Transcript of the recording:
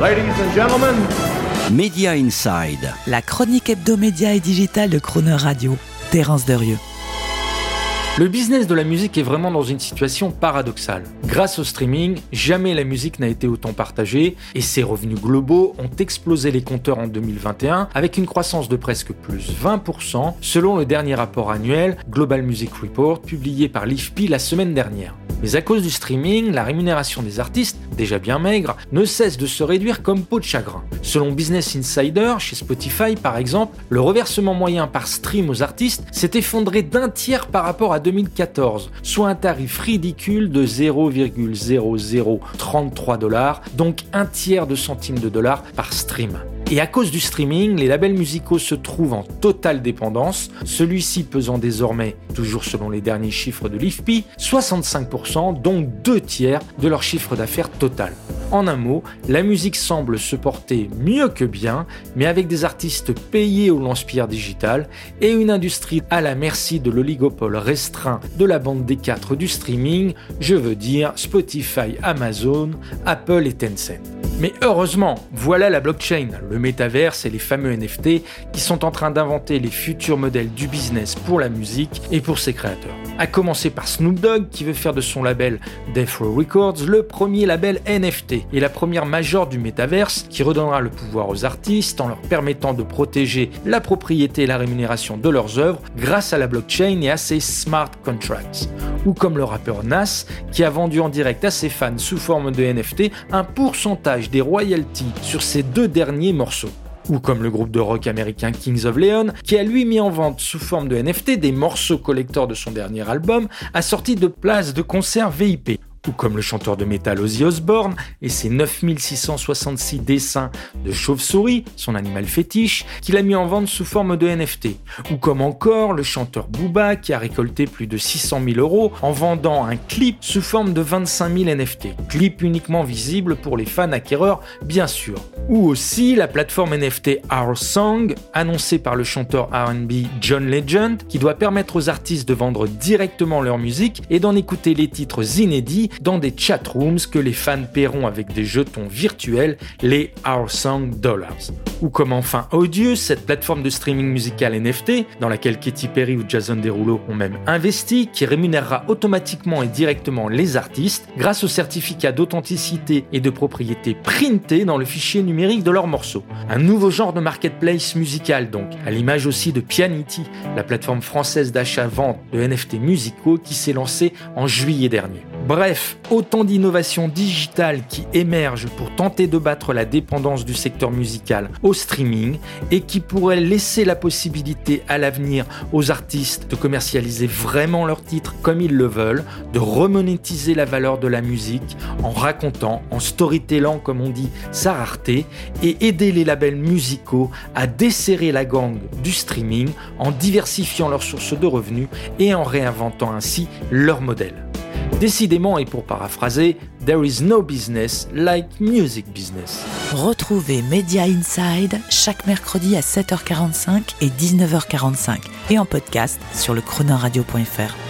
Ladies and gentlemen, Media Inside. La chronique hebdomédia et digitale de Croner Radio. Terence Derieux. Le business de la musique est vraiment dans une situation paradoxale. Grâce au streaming, jamais la musique n'a été autant partagée et ses revenus globaux ont explosé les compteurs en 2021 avec une croissance de presque plus 20% selon le dernier rapport annuel Global Music Report publié par l'IFPI la semaine dernière. Mais à cause du streaming, la rémunération des artistes, déjà bien maigre, ne cesse de se réduire comme peau de chagrin. Selon Business Insider, chez Spotify par exemple, le reversement moyen par stream aux artistes s'est effondré d'un tiers par rapport à 2014, soit un tarif ridicule de 0,0033 dollars, donc un tiers de centimes de dollars par stream. Et à cause du streaming, les labels musicaux se trouvent en totale dépendance, celui-ci pesant désormais, toujours selon les derniers chiffres de l'IFPI, 65%, donc deux tiers de leur chiffre d'affaires total. En un mot, la musique semble se porter mieux que bien, mais avec des artistes payés au lance-pierre digital et une industrie à la merci de l'oligopole restreint de la bande des quatre du streaming, je veux dire Spotify, Amazon, Apple et Tencent. Mais heureusement, voilà la blockchain, le métaverse et les fameux NFT qui sont en train d'inventer les futurs modèles du business pour la musique et pour ses créateurs. A commencer par Snoop Dogg qui veut faire de son label Death Row Records le premier label NFT et la première major du métaverse qui redonnera le pouvoir aux artistes en leur permettant de protéger la propriété et la rémunération de leurs œuvres grâce à la blockchain et à ses smart contracts. Ou comme le rappeur Nas qui a vendu en direct à ses fans sous forme de NFT un pourcentage des royalties sur ses deux derniers morceaux. Ou comme le groupe de rock américain Kings of Leon, qui a lui mis en vente sous forme de NFT des morceaux collecteurs de son dernier album, assortis de places de concert VIP ou comme le chanteur de métal Ozzy Osbourne et ses 9666 dessins de chauve-souris, son animal fétiche, qu'il a mis en vente sous forme de NFT, ou comme encore le chanteur Booba qui a récolté plus de 600 000 euros en vendant un clip sous forme de 25 000 NFT, clip uniquement visible pour les fans acquéreurs bien sûr. Ou aussi la plateforme NFT Our Song, annoncée par le chanteur RB John Legend, qui doit permettre aux artistes de vendre directement leur musique et d'en écouter les titres inédits dans des chat rooms que les fans paieront avec des jetons virtuels, les Our Song Dollars. Ou comme enfin Audius, cette plateforme de streaming musical NFT, dans laquelle Katy Perry ou Jason Derulo ont même investi, qui rémunérera automatiquement et directement les artistes grâce au certificat d'authenticité et de propriété printé dans le fichier numérique de leurs morceaux. Un nouveau genre de marketplace musical donc, à l'image aussi de Pianity, la plateforme française d'achat-vente de NFT musicaux qui s'est lancée en juillet dernier. Bref, autant d'innovations digitales qui émergent pour tenter de battre la dépendance du secteur musical au streaming et qui pourraient laisser la possibilité à l'avenir aux artistes de commercialiser vraiment leurs titres comme ils le veulent, de remonétiser la valeur de la musique en racontant, en storytellant comme on dit, sa rareté et aider les labels musicaux à desserrer la gang du streaming en diversifiant leurs sources de revenus et en réinventant ainsi leur modèle. Décidément, et pour paraphraser, There is no business like music business. Retrouvez Media Inside chaque mercredi à 7h45 et 19h45 et en podcast sur le chronoradio.fr.